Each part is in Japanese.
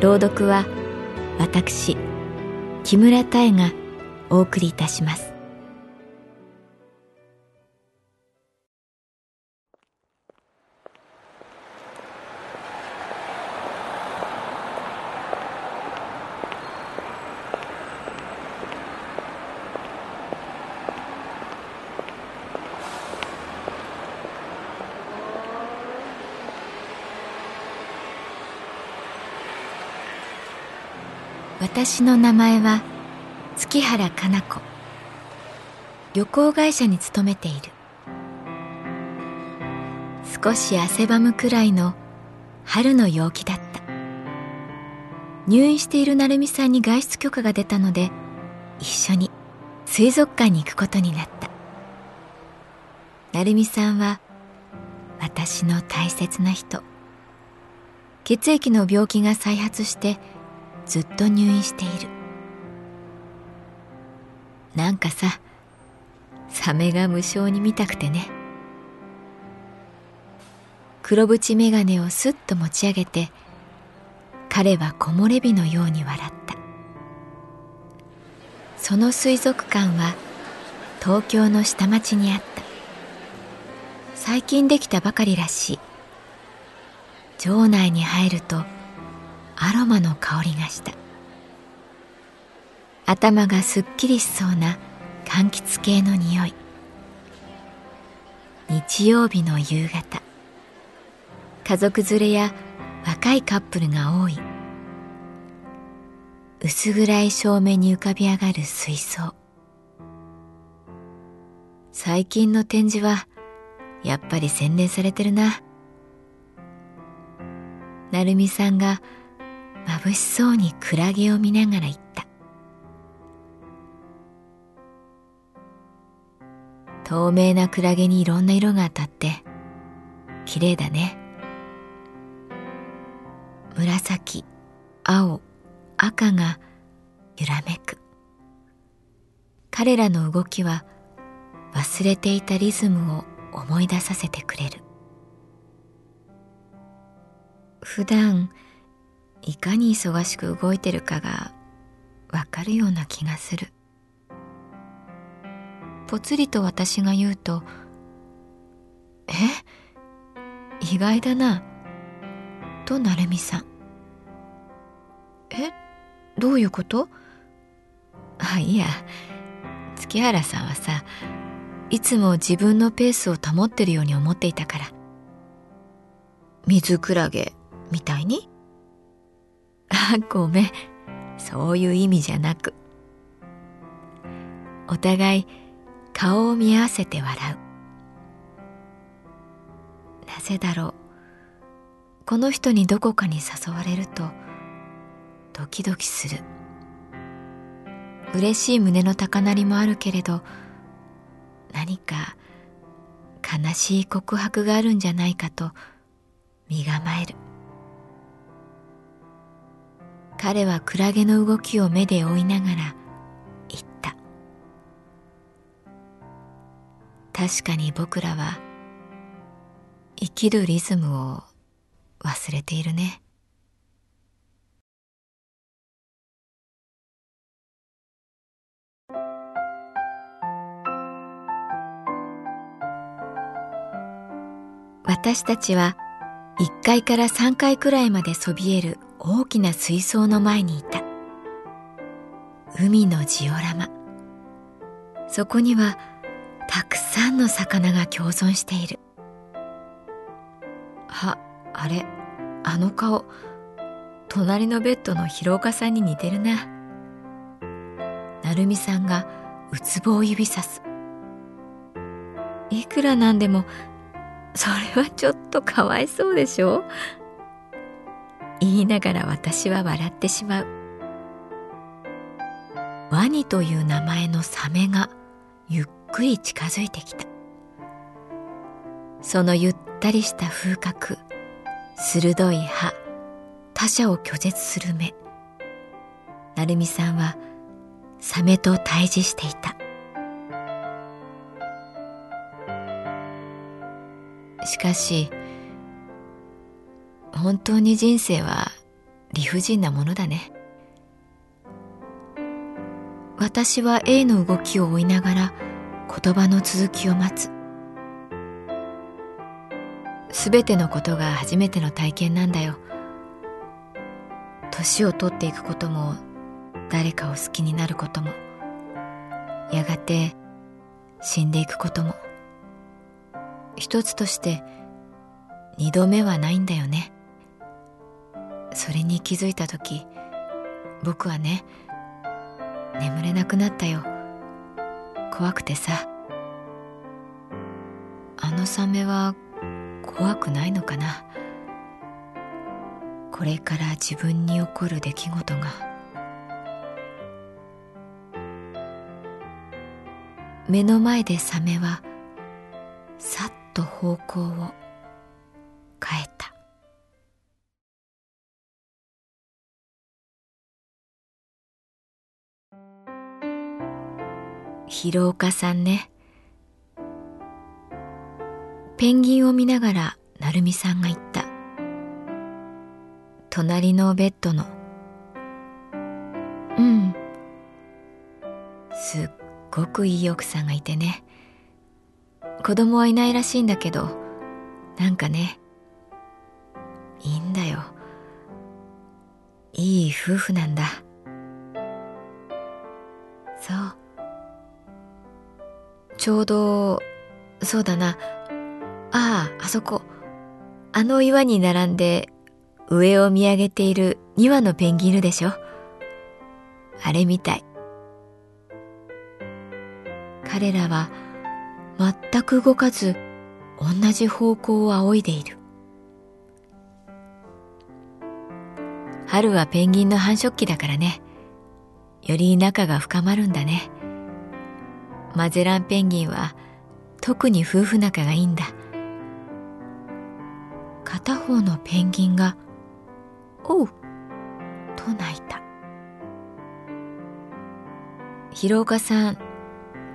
朗読は私木村多江がお送りいたします。私の名前は月原かな子。旅行会社に勤めている。少し汗ばむくらいの春の陽気だった。入院している成美さんに外出許可が出たので一緒に水族館に行くことになった。成美さんは私の大切な人。血液の病気が再発してずっと入院している。なんかさサメが無性に見たくてね。黒縁眼鏡をすっと持ち上げて彼は木漏れ日のように笑った。その水族館は東京の下町にあった。最近できたばかりらしい。場内に入るとアロマの香りがした。頭がすっきりしそうな柑橘系の匂い。日曜日の夕方。家族連れや若いカップルが多い。薄暗い照明に浮かび上がる水槽。最近の展示はやっぱり洗練されてるな。成美さんが眩しそうにクラゲを見ながら言った。透明なクラゲにいろんな色が当たって綺麗だね。紫青赤が揺らめく。彼らの動きは忘れていたリズムを思い出させてくれる。普段いかに忙しく動いてるかがわかるような気がする。ぽつりと私が言うと「え？意外だな」と成美さん「え？どういうこと?」あいや。月原さんはさいつも自分のペースを保ってるように思っていたから。水クラゲみたいに？あ ごめん。そういう意味じゃなく。お互い顔を見合わせて笑う。なぜだろう。この人にどこかに誘われるとドキドキする。嬉しい胸の高鳴りもあるけれど何か悲しい告白があるんじゃないかと身構える。彼はクラゲの動きを目で追いながら言った。確かに僕らは生きるリズムを忘れているね。私たちは1階から3階くらいまでそびえる大きな水槽の前にいた。海のジオラマ。そこにはたくさんの魚が共存している。ああれあの顔。隣のベッドの広岡さんに似てるな。成美さんがうつぼを指さす。いくらなんでもそれはちょっとかわいそうでしょ？言いながら私は笑ってしまう。ワニという名前のサメがゆっくり近づいてきた。そのゆったりした風格鋭い歯他者を拒絶する目。成美さんはサメと対峙していた。しかし本当に人生は理不尽なものだね。私は A の動きを追いながら言葉の続きを待つ。すべてのことが初めての体験なんだよ。年を取っていくことも誰かを好きになることも。やがて死んでいくことも。一つとして二度目はないんだよね。それに気づいた時僕はね眠れなくなったよ。怖くてさ。あのサメは怖くないのかな。これから自分に起こる出来事が。目の前でサメはさっと方向を広岡さんね。ペンギンを見ながら成美さんが言った。隣のベッドの。うん。すっごくいい奥さんがいてね。子供はいないらしいんだけどなんかね。いいんだよ。いい夫婦なんだ。ちょうどそうだな。あああそこ。あの岩に並んで上を見上げている2羽のペンギンいるでしょ。あれみたい。彼らは全く動かず同じ方向を仰いでいる。春はペンギンの繁殖期だからね。より仲が深まるんだね。マゼランペンギンは特に夫婦仲がいいんだ。片方のペンギンが「おう!」と泣いた。広岡さん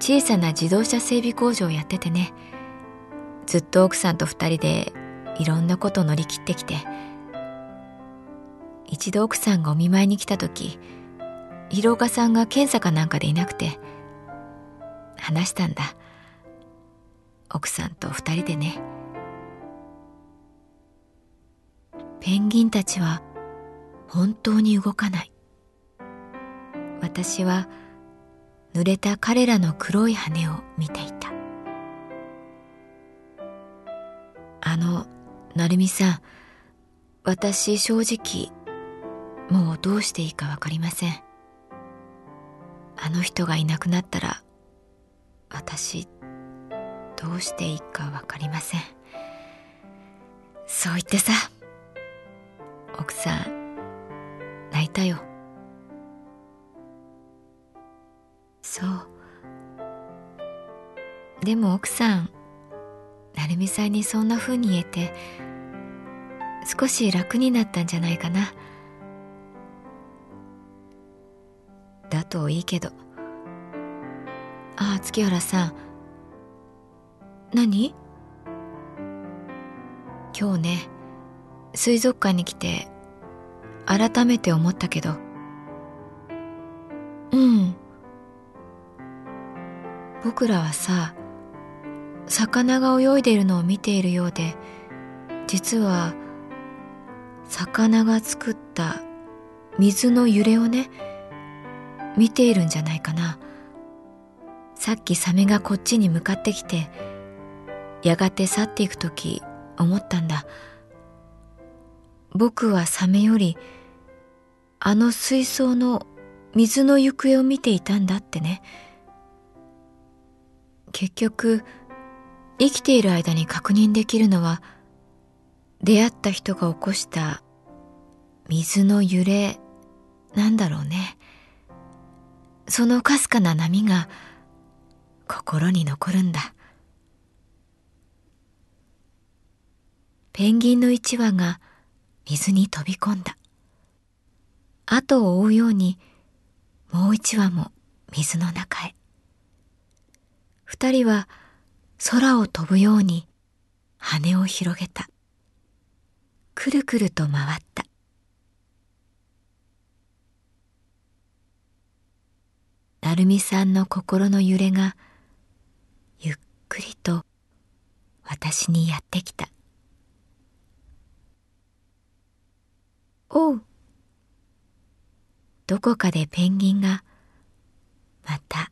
小さな自動車整備工場をやっててね。ずっと奥さんと二人でいろんなこと乗り切ってきて。一度奥さんがお見舞いに来た時広岡さんが検査かなんかでいなくて話したんだ。奥さんと二人でね。ペンギンたちは本当に動かない。私は濡れた彼らの黒い羽を見ていた。あの成美さん私正直もうどうしていいかわかりません。あの人がいなくなったら私どうしていいかわかりません。そう言ってさ。奥さん泣いたよ。そう。でも奥さん成美さんにそんな風に言えて少し楽になったんじゃないかな。だといいけど。ああ月原さん。何？今日ね水族館に来て改めて思ったけど。うん。僕らはさ魚が泳いでいるのを見ているようで実は魚が作った水の揺れをね見ているんじゃないかな。さっきサメがこっちに向かってきてやがて去っていく時思ったんだ。僕はサメよりあの水槽の水の行方を見ていたんだってね。結局生きている間に確認できるのは出会った人が起こした水の揺れなんだろうね。そのかすかな波が心に残るんだ。ペンギンの一羽が水に飛び込んだ。後を追うようにもう一羽も水の中へ。二人は空を飛ぶように羽を広げた。くるくると回った。成美さんの心の揺れがくりと私にやってきた。おう。どこかでペンギンがまた